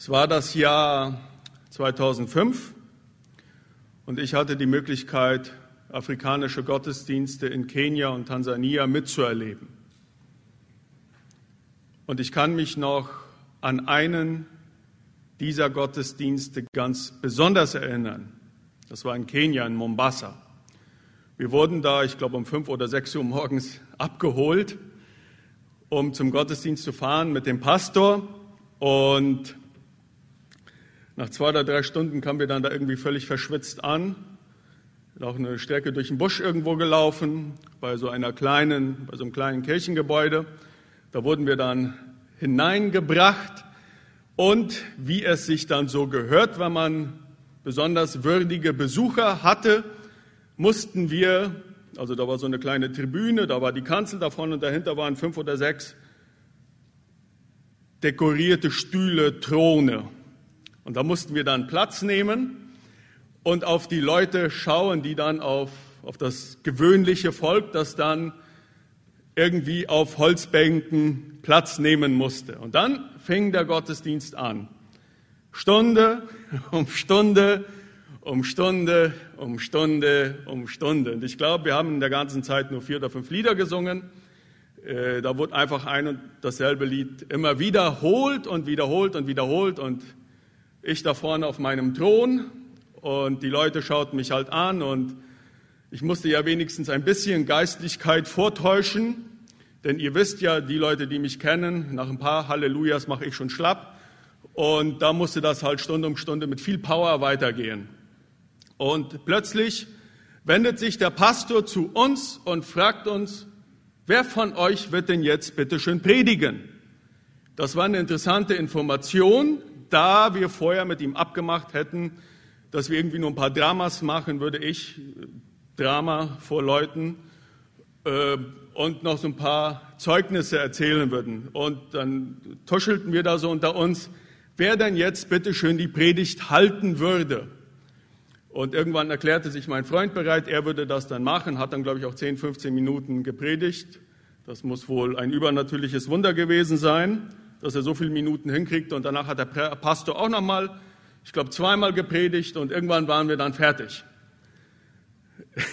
Es war das Jahr 2005 und ich hatte die Möglichkeit, afrikanische Gottesdienste in Kenia und Tansania mitzuerleben. Und ich kann mich noch an einen dieser Gottesdienste ganz besonders erinnern. Das war in Kenia, in Mombasa. Wir wurden da, ich glaube, um fünf oder sechs Uhr morgens abgeholt, um zum Gottesdienst zu fahren mit dem Pastor. Und nach zwei oder drei Stunden kamen wir dann da irgendwie völlig verschwitzt an, auch eine Strecke durch den Busch irgendwo gelaufen, bei so einer kleinen, bei so einem kleinen Kirchengebäude. Da wurden wir dann hineingebracht und wie es sich dann so gehört, wenn man besonders würdige Besucher hatte, mussten wir, also da war so eine kleine Tribüne, da war die Kanzel davon und dahinter waren fünf oder sechs dekorierte Stühle, Throne. Und da mussten wir dann Platz nehmen und auf die Leute schauen, die dann auf, auf das gewöhnliche Volk, das dann irgendwie auf Holzbänken Platz nehmen musste. Und dann fing der Gottesdienst an. Stunde um Stunde um Stunde um Stunde um Stunde. Und ich glaube, wir haben in der ganzen Zeit nur vier oder fünf Lieder gesungen. Äh, da wurde einfach ein und dasselbe Lied immer wiederholt und wiederholt und wiederholt. Und ich da vorne auf meinem Thron und die Leute schauten mich halt an und ich musste ja wenigstens ein bisschen Geistlichkeit vortäuschen, denn ihr wisst ja, die Leute, die mich kennen, nach ein paar Hallelujahs mache ich schon schlapp und da musste das halt Stunde um Stunde mit viel Power weitergehen. Und plötzlich wendet sich der Pastor zu uns und fragt uns, wer von euch wird denn jetzt bitte schön predigen? Das war eine interessante Information, da wir vorher mit ihm abgemacht hätten, dass wir irgendwie nur ein paar Dramas machen, würde ich äh, Drama vor Leuten äh, und noch so ein paar Zeugnisse erzählen würden. Und dann tuschelten wir da so unter uns, wer denn jetzt bitte schön die Predigt halten würde. Und irgendwann erklärte sich mein Freund bereit, er würde das dann machen, hat dann, glaube ich, auch 10, 15 Minuten gepredigt. Das muss wohl ein übernatürliches Wunder gewesen sein dass er so viele Minuten hinkriegt. Und danach hat der Pastor auch nochmal, ich glaube, zweimal gepredigt und irgendwann waren wir dann fertig.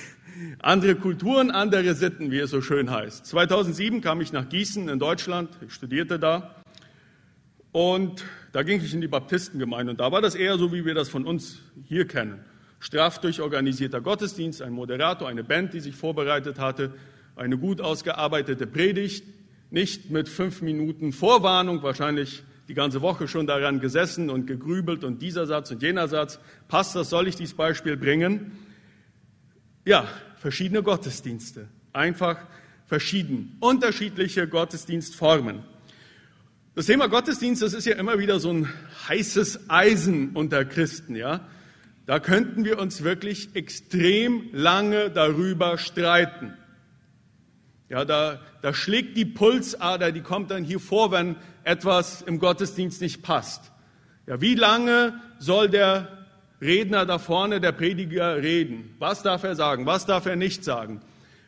andere Kulturen, andere Sitten, wie es so schön heißt. 2007 kam ich nach Gießen in Deutschland, ich studierte da. Und da ging ich in die Baptistengemeinde. Und da war das eher so, wie wir das von uns hier kennen. Straff durchorganisierter Gottesdienst, ein Moderator, eine Band, die sich vorbereitet hatte, eine gut ausgearbeitete Predigt, nicht mit fünf Minuten Vorwarnung, wahrscheinlich die ganze Woche schon daran gesessen und gegrübelt und dieser Satz und jener Satz. Passt das, soll ich dieses Beispiel bringen? Ja, verschiedene Gottesdienste. Einfach verschieden. Unterschiedliche Gottesdienstformen. Das Thema Gottesdienst, das ist ja immer wieder so ein heißes Eisen unter Christen, ja. Da könnten wir uns wirklich extrem lange darüber streiten. Ja, da, da schlägt die Pulsader, die kommt dann hier vor, wenn etwas im Gottesdienst nicht passt. Ja, wie lange soll der Redner da vorne, der Prediger reden? Was darf er sagen? Was darf er nicht sagen?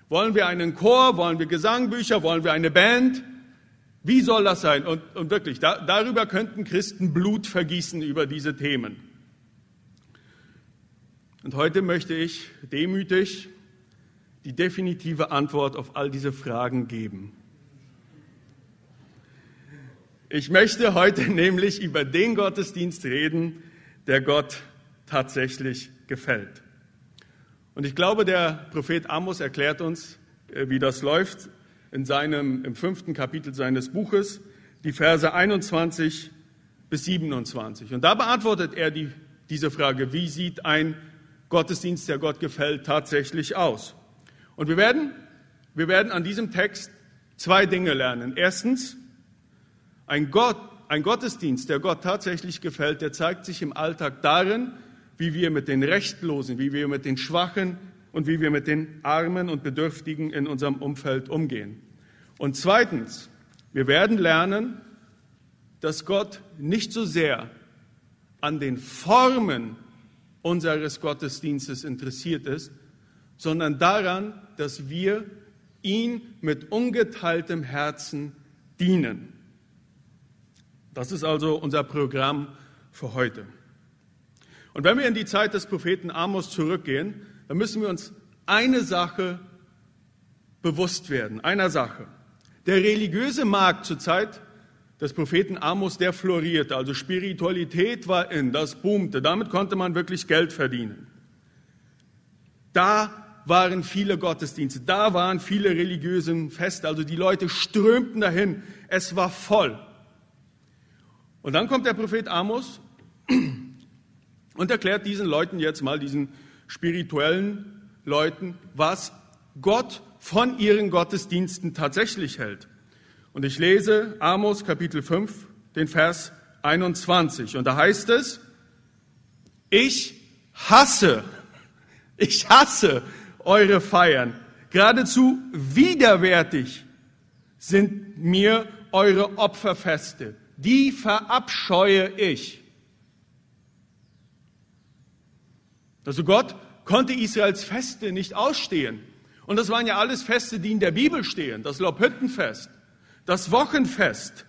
Wollen wir einen Chor? Wollen wir Gesangbücher? Wollen wir eine Band? Wie soll das sein? Und, und wirklich, da, darüber könnten Christen Blut vergießen über diese Themen. Und heute möchte ich demütig die definitive Antwort auf all diese Fragen geben. Ich möchte heute nämlich über den Gottesdienst reden, der Gott tatsächlich gefällt. Und ich glaube, der Prophet Amos erklärt uns, äh, wie das läuft in seinem, im fünften Kapitel seines Buches, die Verse 21 bis 27. Und da beantwortet er die, diese Frage, wie sieht ein Gottesdienst, der Gott gefällt, tatsächlich aus? Und wir werden, wir werden an diesem Text zwei Dinge lernen. Erstens, ein Gott, ein Gottesdienst, der Gott tatsächlich gefällt, der zeigt sich im Alltag darin, wie wir mit den Rechtlosen, wie wir mit den Schwachen und wie wir mit den Armen und Bedürftigen in unserem Umfeld umgehen. Und zweitens, wir werden lernen, dass Gott nicht so sehr an den Formen unseres Gottesdienstes interessiert ist, sondern daran, dass wir ihn mit ungeteiltem Herzen dienen. Das ist also unser Programm für heute. Und wenn wir in die Zeit des Propheten Amos zurückgehen, dann müssen wir uns eine Sache bewusst werden, einer Sache. Der religiöse Markt zur Zeit des Propheten Amos, der florierte, also Spiritualität war in, das boomte, damit konnte man wirklich Geld verdienen. Da waren viele Gottesdienste, da waren viele religiöse Feste, also die Leute strömten dahin, es war voll. Und dann kommt der Prophet Amos und erklärt diesen Leuten jetzt mal, diesen spirituellen Leuten, was Gott von ihren Gottesdiensten tatsächlich hält. Und ich lese Amos Kapitel 5, den Vers 21. Und da heißt es, ich hasse, ich hasse eure Feiern. Geradezu widerwärtig sind mir eure Opferfeste. Die verabscheue ich. Also Gott konnte Israels Feste nicht ausstehen. Und das waren ja alles Feste, die in der Bibel stehen. Das Lobhüttenfest, das Wochenfest,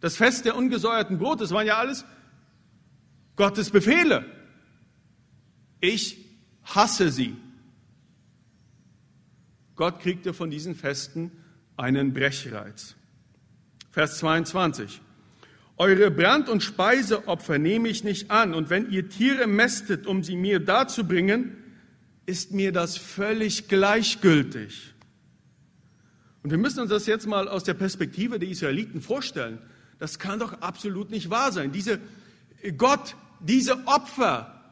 das Fest der ungesäuerten Brot, das waren ja alles Gottes Befehle. Ich hasse sie. Gott kriegte von diesen Festen einen Brechreiz. Vers 22. Eure Brand- und Speiseopfer nehme ich nicht an, und wenn ihr Tiere mästet, um sie mir darzubringen, ist mir das völlig gleichgültig. Und wir müssen uns das jetzt mal aus der Perspektive der Israeliten vorstellen. Das kann doch absolut nicht wahr sein. Diese Gott, diese Opfer,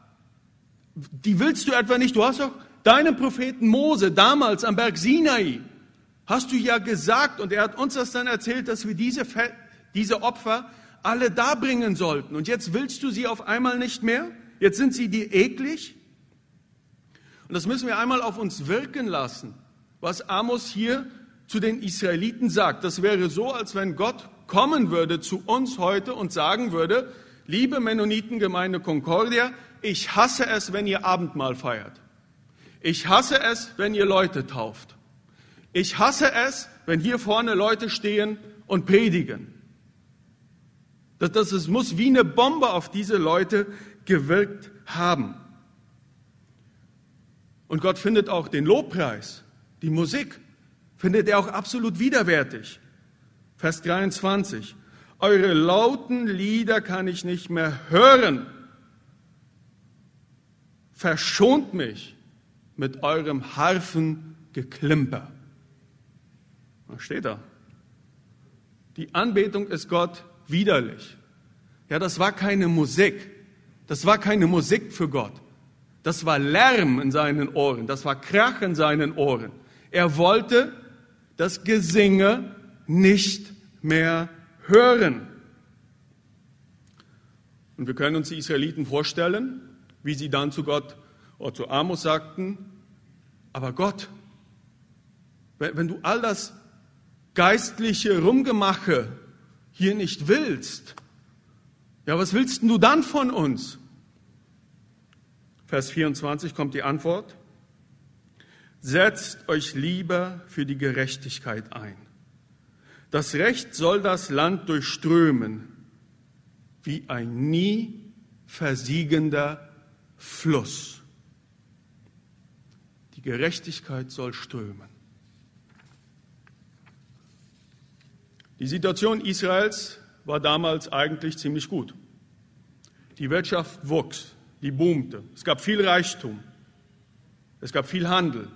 die willst du etwa nicht. Du hast doch deinem Propheten Mose damals am Berg Sinai, hast du ja gesagt, und er hat uns das dann erzählt, dass wir diese, diese Opfer alle darbringen sollten. Und jetzt willst du sie auf einmal nicht mehr? Jetzt sind sie dir eklig? Und das müssen wir einmal auf uns wirken lassen, was Amos hier zu den Israeliten sagt. Das wäre so, als wenn Gott kommen würde zu uns heute und sagen würde, liebe Mennonitengemeinde Concordia, ich hasse es, wenn ihr Abendmahl feiert. Ich hasse es, wenn ihr Leute tauft. Ich hasse es, wenn hier vorne Leute stehen und predigen. Das, das, es muss wie eine Bombe auf diese Leute gewirkt haben. Und Gott findet auch den Lobpreis, die Musik, findet er auch absolut widerwärtig. Vers 23. Eure lauten Lieder kann ich nicht mehr hören. Verschont mich mit eurem Harfengeklimper. Was steht da? Die Anbetung ist Gott widerlich. Ja, das war keine Musik. Das war keine Musik für Gott. Das war Lärm in seinen Ohren. Das war Krach in seinen Ohren. Er wollte das Gesinge nicht mehr hören. Und wir können uns die Israeliten vorstellen, wie sie dann zu Gott zu Amos sagten, aber Gott, wenn du all das geistliche Rumgemache hier nicht willst, ja, was willst du dann von uns? Vers 24 kommt die Antwort. Setzt euch lieber für die Gerechtigkeit ein. Das Recht soll das Land durchströmen wie ein nie versiegender Fluss. Gerechtigkeit soll strömen. Die Situation Israels war damals eigentlich ziemlich gut. Die Wirtschaft wuchs, die boomte. Es gab viel Reichtum. Es gab viel Handel.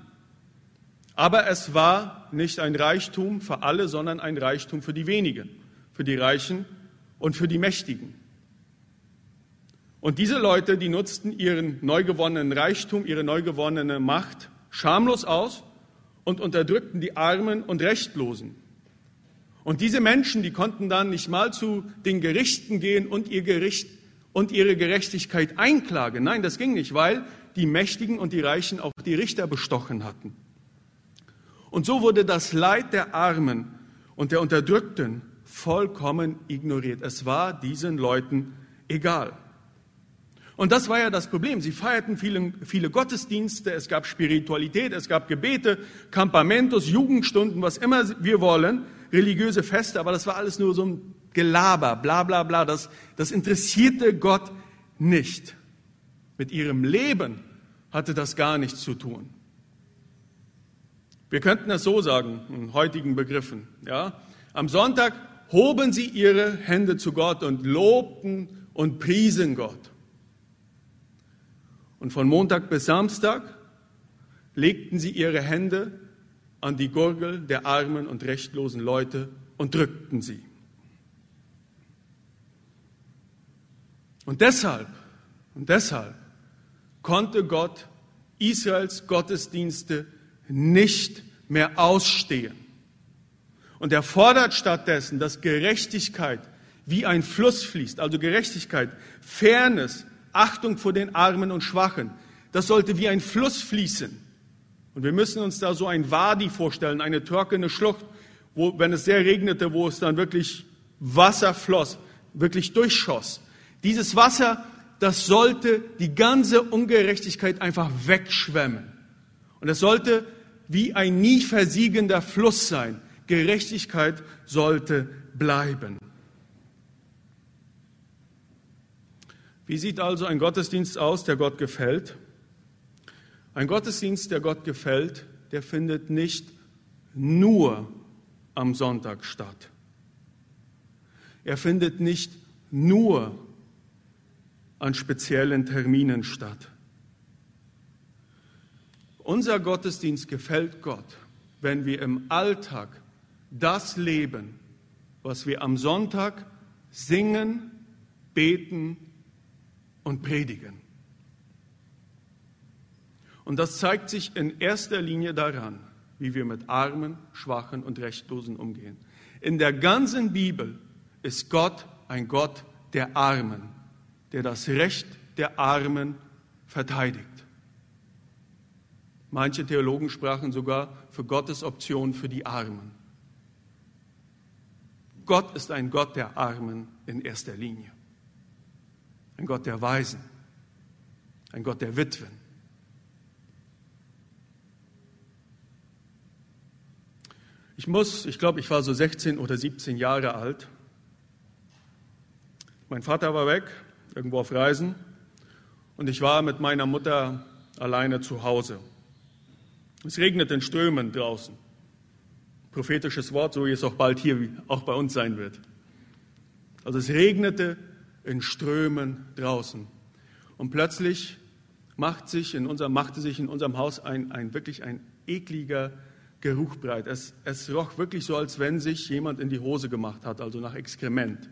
Aber es war nicht ein Reichtum für alle, sondern ein Reichtum für die wenigen, für die Reichen und für die Mächtigen. Und diese Leute, die nutzten ihren neu gewonnenen Reichtum, ihre neu gewonnene Macht schamlos aus und unterdrückten die Armen und Rechtlosen. Und diese Menschen, die konnten dann nicht mal zu den Gerichten gehen und ihr Gericht und ihre Gerechtigkeit einklagen. Nein, das ging nicht, weil die Mächtigen und die Reichen auch die Richter bestochen hatten. Und so wurde das Leid der Armen und der Unterdrückten vollkommen ignoriert. Es war diesen Leuten egal. Und das war ja das Problem. Sie feierten viele, viele Gottesdienste, es gab Spiritualität, es gab Gebete, Campamentos, Jugendstunden, was immer wir wollen religiöse Feste, aber das war alles nur so ein Gelaber, bla bla bla, das, das interessierte Gott nicht. Mit ihrem Leben hatte das gar nichts zu tun. Wir könnten es so sagen, in heutigen Begriffen. Ja? Am Sonntag hoben sie ihre Hände zu Gott und lobten und priesen Gott. Und von Montag bis Samstag legten sie ihre Hände an die Gurgel der armen und rechtlosen Leute und drückten sie. Und deshalb, und deshalb konnte Gott Israels Gottesdienste nicht mehr ausstehen. Und er fordert stattdessen, dass Gerechtigkeit wie ein Fluss fließt, also Gerechtigkeit, Fairness, Achtung vor den Armen und Schwachen, das sollte wie ein Fluss fließen. Und wir müssen uns da so ein Wadi vorstellen, eine trockene Schlucht, wo, wenn es sehr regnete, wo es dann wirklich Wasser floss, wirklich durchschoss. Dieses Wasser, das sollte die ganze Ungerechtigkeit einfach wegschwemmen. Und es sollte wie ein nie versiegender Fluss sein. Gerechtigkeit sollte bleiben. Wie sieht also ein Gottesdienst aus, der Gott gefällt? Ein Gottesdienst, der Gott gefällt, der findet nicht nur am Sonntag statt. Er findet nicht nur an speziellen Terminen statt. Unser Gottesdienst gefällt Gott, wenn wir im Alltag das leben, was wir am Sonntag singen, beten und predigen. Und das zeigt sich in erster Linie daran, wie wir mit Armen, Schwachen und Rechtlosen umgehen. In der ganzen Bibel ist Gott ein Gott der Armen, der das Recht der Armen verteidigt. Manche Theologen sprachen sogar für Gottes Option für die Armen. Gott ist ein Gott der Armen in erster Linie. Ein Gott der Weisen. Ein Gott der Witwen. Ich muss, ich glaube, ich war so 16 oder 17 Jahre alt. Mein Vater war weg, irgendwo auf Reisen, und ich war mit meiner Mutter alleine zu Hause. Es regnet in Strömen draußen. Prophetisches Wort, so wie es auch bald hier auch bei uns sein wird. Also es regnete in Strömen draußen. Und plötzlich macht sich in unserem, machte sich in unserem Haus ein, ein wirklich ein ekliger Geruch breit. Es, es roch wirklich so, als wenn sich jemand in die Hose gemacht hat, also nach Exkrement.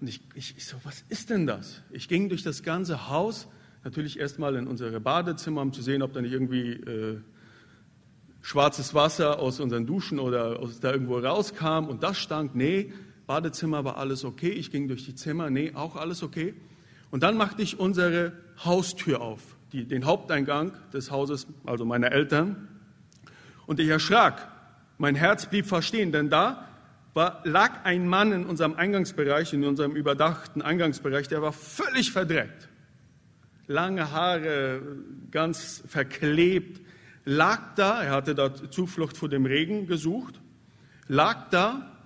Und ich, ich, ich so, was ist denn das? Ich ging durch das ganze Haus, natürlich erstmal in unsere Badezimmer, um zu sehen, ob da nicht irgendwie äh, schwarzes Wasser aus unseren Duschen oder aus da irgendwo rauskam und das stank. Nee, Badezimmer war alles okay. Ich ging durch die Zimmer, nee, auch alles okay. Und dann machte ich unsere Haustür auf, die, den Haupteingang des Hauses, also meiner Eltern. Und ich erschrak. Mein Herz blieb verstehen, denn da war, lag ein Mann in unserem Eingangsbereich, in unserem überdachten Eingangsbereich, der war völlig verdreckt. Lange Haare, ganz verklebt, lag da, er hatte da Zuflucht vor dem Regen gesucht, lag da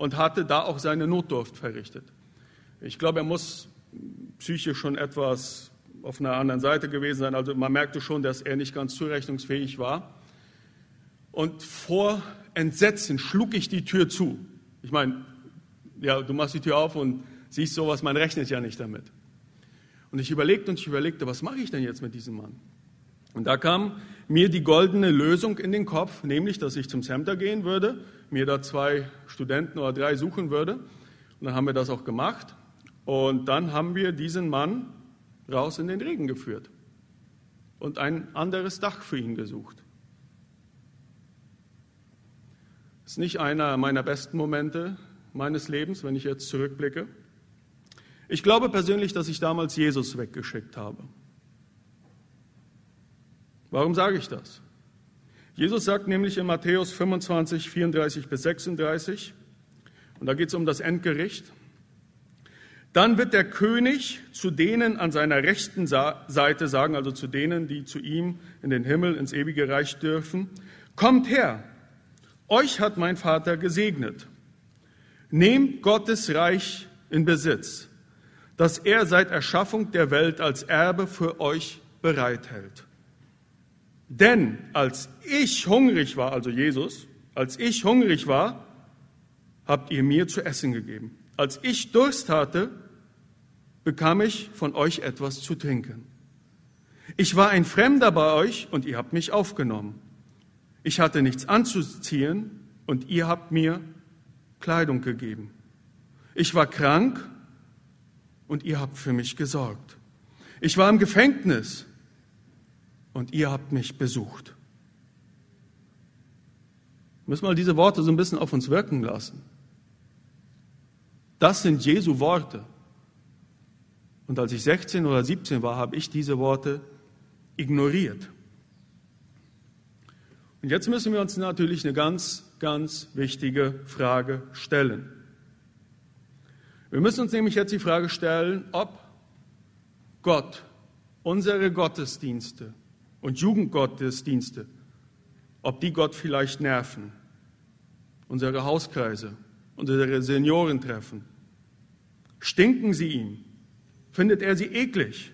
und hatte da auch seine Notdurft verrichtet. Ich glaube, er muss psychisch schon etwas auf einer anderen Seite gewesen sein. Also man merkte schon, dass er nicht ganz zurechnungsfähig war. Und vor Entsetzen schlug ich die Tür zu. Ich meine, ja, du machst die Tür auf und siehst sowas, man rechnet ja nicht damit. Und ich überlegte und ich überlegte, was mache ich denn jetzt mit diesem Mann? Und da kam mir die goldene Lösung in den Kopf, nämlich, dass ich zum Center gehen würde, mir da zwei Studenten oder drei suchen würde. Und dann haben wir das auch gemacht. Und dann haben wir diesen Mann raus in den Regen geführt und ein anderes Dach für ihn gesucht. ist nicht einer meiner besten Momente meines Lebens, wenn ich jetzt zurückblicke. Ich glaube persönlich, dass ich damals Jesus weggeschickt habe. Warum sage ich das? Jesus sagt nämlich in Matthäus 25, 34 bis 36, und da geht es um das Endgericht, dann wird der König zu denen an seiner rechten Seite sagen, also zu denen, die zu ihm in den Himmel, ins ewige Reich dürfen, kommt her, euch hat mein Vater gesegnet. Nehmt Gottes Reich in Besitz, das er seit Erschaffung der Welt als Erbe für euch bereithält. Denn als ich hungrig war, also Jesus, als ich hungrig war, habt ihr mir zu essen gegeben. Als ich Durst hatte, bekam ich von euch etwas zu trinken. Ich war ein Fremder bei euch und ihr habt mich aufgenommen. Ich hatte nichts anzuziehen und ihr habt mir Kleidung gegeben. Ich war krank und ihr habt für mich gesorgt. Ich war im Gefängnis und ihr habt mich besucht. Müssen wir diese Worte so ein bisschen auf uns wirken lassen. Das sind Jesu Worte. Und als ich 16 oder 17 war, habe ich diese Worte ignoriert. Und jetzt müssen wir uns natürlich eine ganz, ganz wichtige Frage stellen. Wir müssen uns nämlich jetzt die Frage stellen, ob Gott unsere Gottesdienste und Jugendgottesdienste, ob die Gott vielleicht nerven, unsere Hauskreise, unsere Seniorentreffen. Stinken sie ihm? Findet er sie eklig?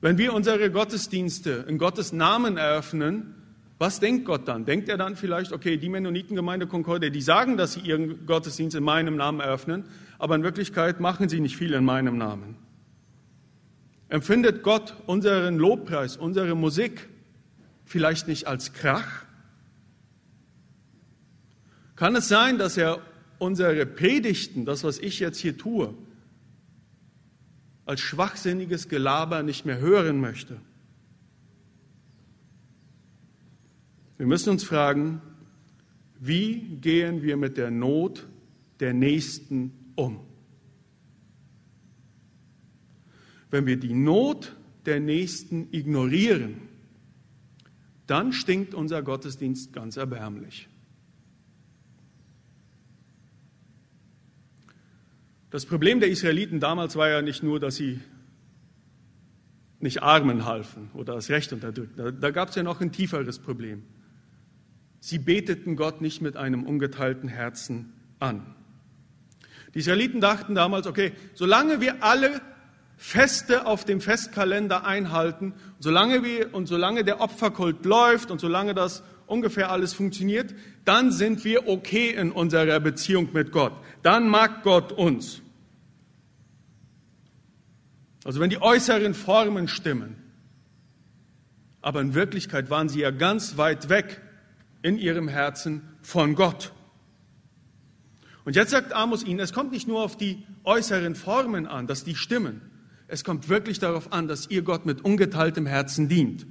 Wenn wir unsere Gottesdienste in Gottes Namen eröffnen, was denkt Gott dann? Denkt er dann vielleicht, okay, die Mennonitengemeinde Concordia, die sagen, dass sie ihren Gottesdienst in meinem Namen eröffnen, aber in Wirklichkeit machen sie nicht viel in meinem Namen. Empfindet Gott unseren Lobpreis, unsere Musik vielleicht nicht als Krach? Kann es sein, dass er unsere Predigten, das, was ich jetzt hier tue, als schwachsinniges Gelaber nicht mehr hören möchte. Wir müssen uns fragen, wie gehen wir mit der Not der Nächsten um? Wenn wir die Not der Nächsten ignorieren, dann stinkt unser Gottesdienst ganz erbärmlich. Das Problem der Israeliten damals war ja nicht nur, dass sie nicht Armen halfen oder das Recht unterdrückten. Da, da gab es ja noch ein tieferes Problem. Sie beteten Gott nicht mit einem ungeteilten Herzen an. Die Israeliten dachten damals, okay, solange wir alle Feste auf dem Festkalender einhalten, solange wir und solange der Opferkult läuft und solange das ungefähr alles funktioniert, dann sind wir okay in unserer Beziehung mit Gott. Dann mag Gott uns. Also wenn die äußeren Formen stimmen, aber in Wirklichkeit waren sie ja ganz weit weg in ihrem Herzen von Gott. Und jetzt sagt Amos ihnen, es kommt nicht nur auf die äußeren Formen an, dass die stimmen. Es kommt wirklich darauf an, dass ihr Gott mit ungeteiltem Herzen dient.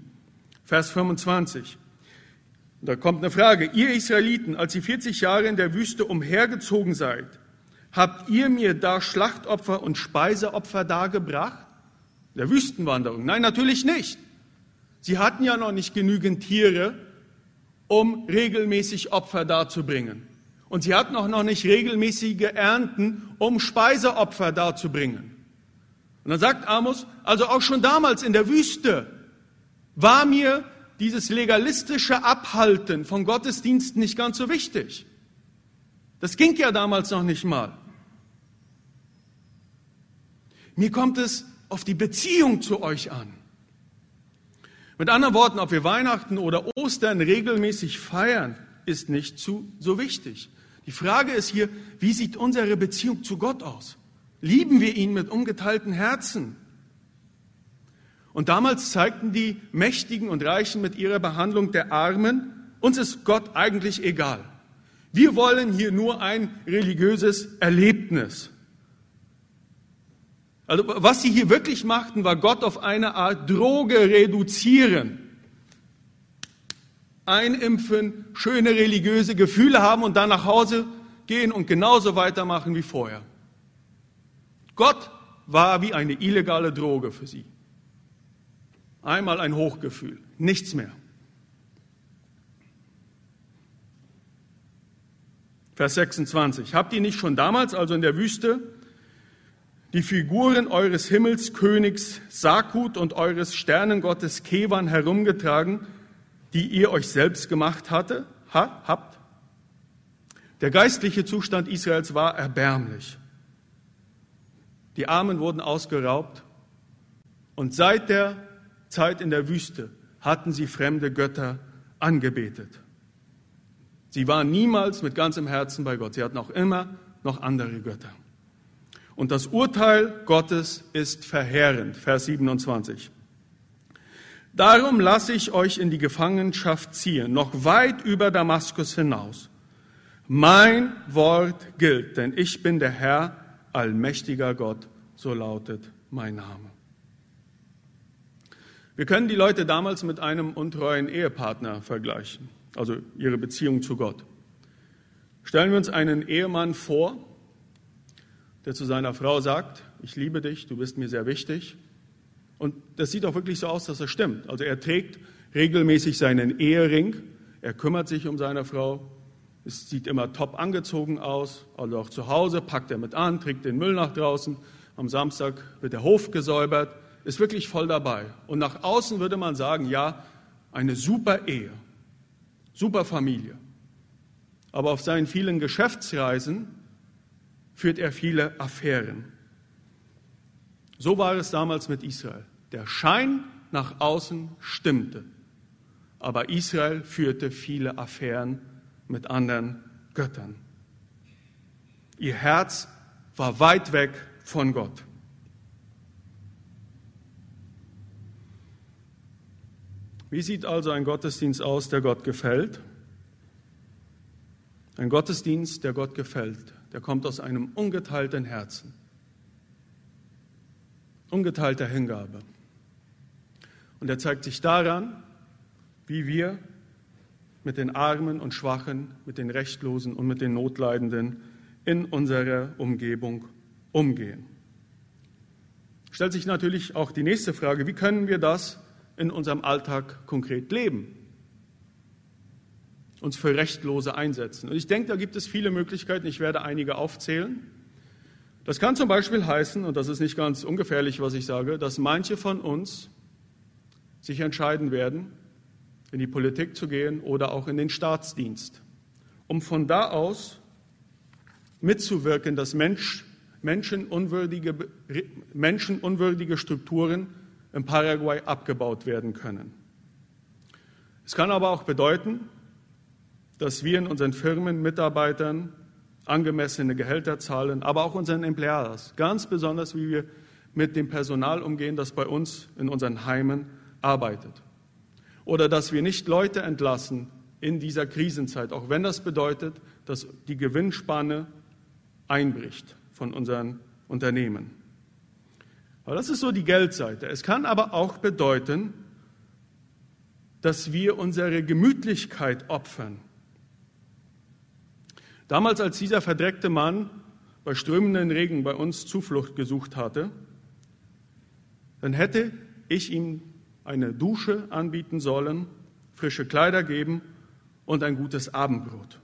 Vers 25. Da kommt eine Frage. Ihr Israeliten, als ihr 40 Jahre in der Wüste umhergezogen seid, habt ihr mir da Schlachtopfer und Speiseopfer dargebracht? Der Wüstenwanderung? Nein, natürlich nicht. Sie hatten ja noch nicht genügend Tiere, um regelmäßig Opfer darzubringen. Und sie hatten auch noch nicht regelmäßige Ernten, um Speiseopfer darzubringen. Und dann sagt Amos, also auch schon damals in der Wüste war mir dieses legalistische Abhalten von Gottesdiensten nicht ganz so wichtig. Das ging ja damals noch nicht mal. Mir kommt es auf die Beziehung zu euch an. Mit anderen Worten, ob wir Weihnachten oder Ostern regelmäßig feiern, ist nicht zu, so wichtig. Die Frage ist hier, wie sieht unsere Beziehung zu Gott aus? Lieben wir ihn mit ungeteilten Herzen? Und damals zeigten die Mächtigen und Reichen mit ihrer Behandlung der Armen, uns ist Gott eigentlich egal. Wir wollen hier nur ein religiöses Erlebnis. Also was sie hier wirklich machten, war Gott auf eine Art Droge reduzieren. Einimpfen, schöne religiöse Gefühle haben und dann nach Hause gehen und genauso weitermachen wie vorher. Gott war wie eine illegale Droge für sie. Einmal ein Hochgefühl, nichts mehr. Vers 26. Habt ihr nicht schon damals, also in der Wüste, die Figuren eures Himmelskönigs Sakut und eures Sternengottes Kevan herumgetragen, die ihr euch selbst gemacht hatte, ha, habt? Der geistliche Zustand Israels war erbärmlich. Die Armen wurden ausgeraubt und seit der Zeit in der Wüste hatten sie fremde Götter angebetet. Sie waren niemals mit ganzem Herzen bei Gott. Sie hatten auch immer noch andere Götter. Und das Urteil Gottes ist verheerend. Vers 27. Darum lasse ich euch in die Gefangenschaft ziehen, noch weit über Damaskus hinaus. Mein Wort gilt, denn ich bin der Herr, allmächtiger Gott, so lautet mein Name. Wir können die Leute damals mit einem untreuen Ehepartner vergleichen, also ihre Beziehung zu Gott. Stellen wir uns einen Ehemann vor, der zu seiner Frau sagt, ich liebe dich, du bist mir sehr wichtig. Und das sieht auch wirklich so aus, dass das stimmt. Also er trägt regelmäßig seinen Ehering, er kümmert sich um seine Frau, es sieht immer top angezogen aus, also auch zu Hause packt er mit an, trägt den Müll nach draußen, am Samstag wird der Hof gesäubert, ist wirklich voll dabei. Und nach außen würde man sagen, ja, eine super Ehe, super Familie. Aber auf seinen vielen Geschäftsreisen führt er viele Affären. So war es damals mit Israel. Der Schein nach außen stimmte, aber Israel führte viele Affären mit anderen Göttern. Ihr Herz war weit weg von Gott. Wie sieht also ein Gottesdienst aus, der Gott gefällt? Ein Gottesdienst, der Gott gefällt, der kommt aus einem ungeteilten Herzen, ungeteilter Hingabe. Und er zeigt sich daran, wie wir mit den Armen und Schwachen, mit den Rechtlosen und mit den Notleidenden in unserer Umgebung umgehen. Stellt sich natürlich auch die nächste Frage, wie können wir das in unserem Alltag konkret leben? Uns für Rechtlose einsetzen. Und ich denke, da gibt es viele Möglichkeiten. Ich werde einige aufzählen. Das kann zum Beispiel heißen, und das ist nicht ganz ungefährlich, was ich sage, dass manche von uns sich entscheiden werden, in die Politik zu gehen oder auch in den Staatsdienst, um von da aus mitzuwirken, dass Mensch, menschenunwürdige, menschenunwürdige Strukturen in Paraguay abgebaut werden können. Es kann aber auch bedeuten, dass wir in unseren Firmen Mitarbeitern angemessene Gehälter zahlen, aber auch unseren Empleados, ganz besonders wie wir mit dem Personal umgehen, das bei uns in unseren Heimen arbeitet. Oder dass wir nicht Leute entlassen in dieser Krisenzeit, auch wenn das bedeutet, dass die Gewinnspanne einbricht von unseren Unternehmen. Aber das ist so die Geldseite. Es kann aber auch bedeuten, dass wir unsere Gemütlichkeit opfern. Damals, als dieser verdreckte Mann bei strömenden Regen bei uns Zuflucht gesucht hatte, dann hätte ich ihm eine Dusche anbieten sollen, frische Kleider geben und ein gutes Abendbrot.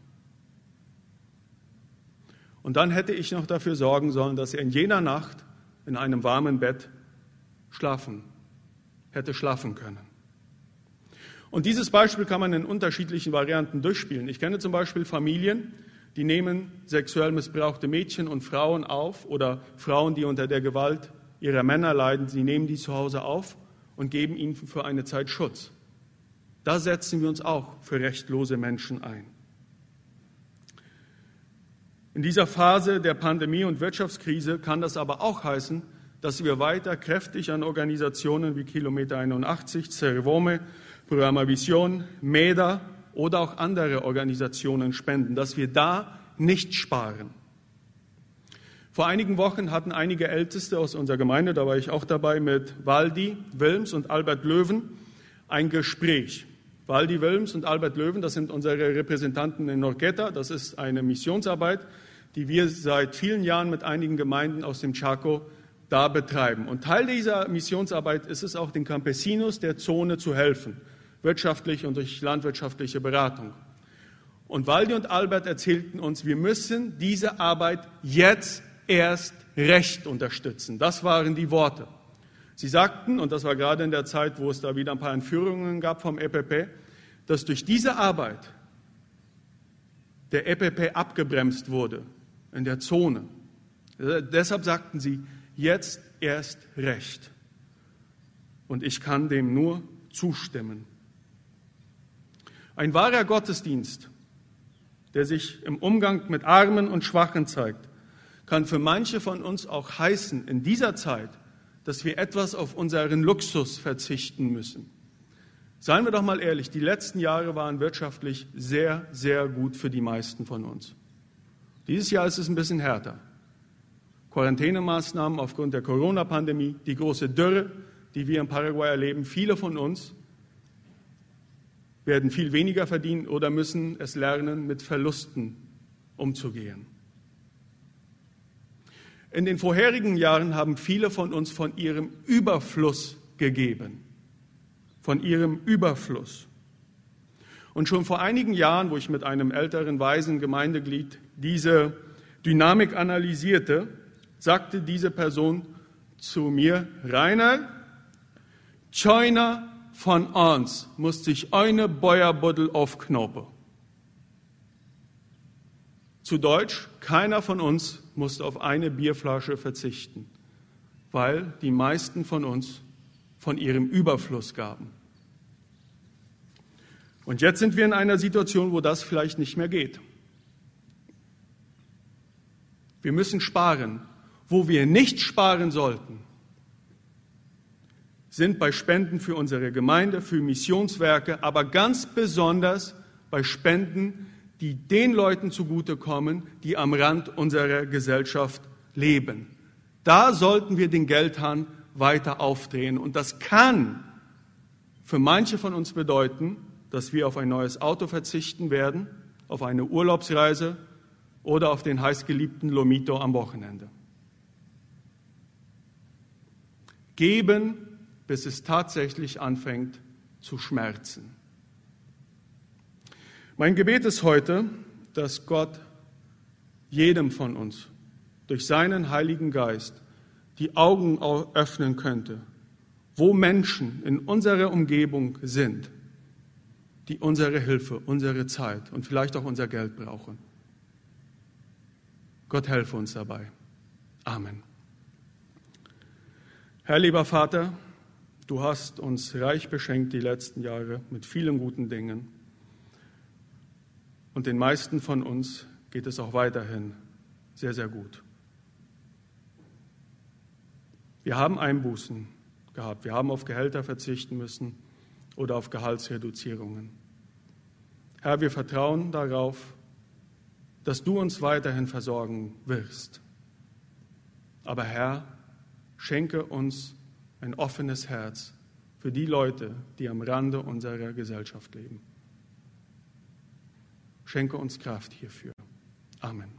Und dann hätte ich noch dafür sorgen sollen, dass er in jener Nacht in einem warmen Bett schlafen, hätte schlafen können. Und dieses Beispiel kann man in unterschiedlichen Varianten durchspielen. Ich kenne zum Beispiel Familien, die nehmen sexuell missbrauchte Mädchen und Frauen auf oder Frauen, die unter der Gewalt ihrer Männer leiden, sie nehmen die zu Hause auf und geben ihnen für eine Zeit Schutz. Da setzen wir uns auch für rechtlose Menschen ein. In dieser Phase der Pandemie und Wirtschaftskrise kann das aber auch heißen, dass wir weiter kräftig an Organisationen wie Kilometer 81, Cervome, Programma Vision, MEDA oder auch andere Organisationen spenden, dass wir da nicht sparen. Vor einigen Wochen hatten einige Älteste aus unserer Gemeinde, da war ich auch dabei, mit Waldi Wilms und Albert Löwen ein Gespräch. Waldi Wilms und Albert Löwen, das sind unsere Repräsentanten in Norgetta, das ist eine Missionsarbeit, die wir seit vielen Jahren mit einigen Gemeinden aus dem Chaco da betreiben. Und Teil dieser Missionsarbeit ist es auch, den Campesinos der Zone zu helfen, wirtschaftlich und durch landwirtschaftliche Beratung. Und Waldi und Albert erzählten uns, wir müssen diese Arbeit jetzt erst recht unterstützen. Das waren die Worte. Sie sagten, und das war gerade in der Zeit, wo es da wieder ein paar Entführungen gab vom EPP, dass durch diese Arbeit der EPP abgebremst wurde in der Zone. Deshalb sagten sie, jetzt erst recht. Und ich kann dem nur zustimmen. Ein wahrer Gottesdienst, der sich im Umgang mit Armen und Schwachen zeigt, kann für manche von uns auch heißen, in dieser Zeit, dass wir etwas auf unseren Luxus verzichten müssen. Seien wir doch mal ehrlich, die letzten Jahre waren wirtschaftlich sehr, sehr gut für die meisten von uns. Dieses Jahr ist es ein bisschen härter. Quarantänemaßnahmen aufgrund der Corona-Pandemie, die große Dürre, die wir in Paraguay erleben. Viele von uns werden viel weniger verdienen oder müssen es lernen, mit Verlusten umzugehen. In den vorherigen Jahren haben viele von uns von ihrem Überfluss gegeben von ihrem Überfluss. Und schon vor einigen Jahren, wo ich mit einem älteren weisen Gemeindeglied diese Dynamik analysierte, sagte diese Person zu mir, Rainer, China von uns muss sich eine Bäuerbuddel aufknoppen. Zu Deutsch, keiner von uns musste auf eine Bierflasche verzichten, weil die meisten von uns von ihrem Überfluss gaben. Und jetzt sind wir in einer Situation, wo das vielleicht nicht mehr geht. Wir müssen sparen. Wo wir nicht sparen sollten, sind bei Spenden für unsere Gemeinde, für Missionswerke, aber ganz besonders bei Spenden, die den Leuten zugutekommen, die am Rand unserer Gesellschaft leben. Da sollten wir den Geldhahn weiter aufdrehen. Und das kann für manche von uns bedeuten, dass wir auf ein neues Auto verzichten werden, auf eine Urlaubsreise oder auf den heißgeliebten Lomito am Wochenende. Geben, bis es tatsächlich anfängt zu schmerzen. Mein Gebet ist heute, dass Gott jedem von uns durch seinen Heiligen Geist die Augen öffnen könnte, wo Menschen in unserer Umgebung sind, die unsere Hilfe, unsere Zeit und vielleicht auch unser Geld brauchen. Gott helfe uns dabei. Amen. Herr lieber Vater, du hast uns reich beschenkt die letzten Jahre mit vielen guten Dingen. Und den meisten von uns geht es auch weiterhin sehr, sehr gut. Wir haben Einbußen gehabt. Wir haben auf Gehälter verzichten müssen oder auf Gehaltsreduzierungen. Herr, wir vertrauen darauf, dass du uns weiterhin versorgen wirst. Aber Herr, schenke uns ein offenes Herz für die Leute, die am Rande unserer Gesellschaft leben. Schenke uns Kraft hierfür. Amen.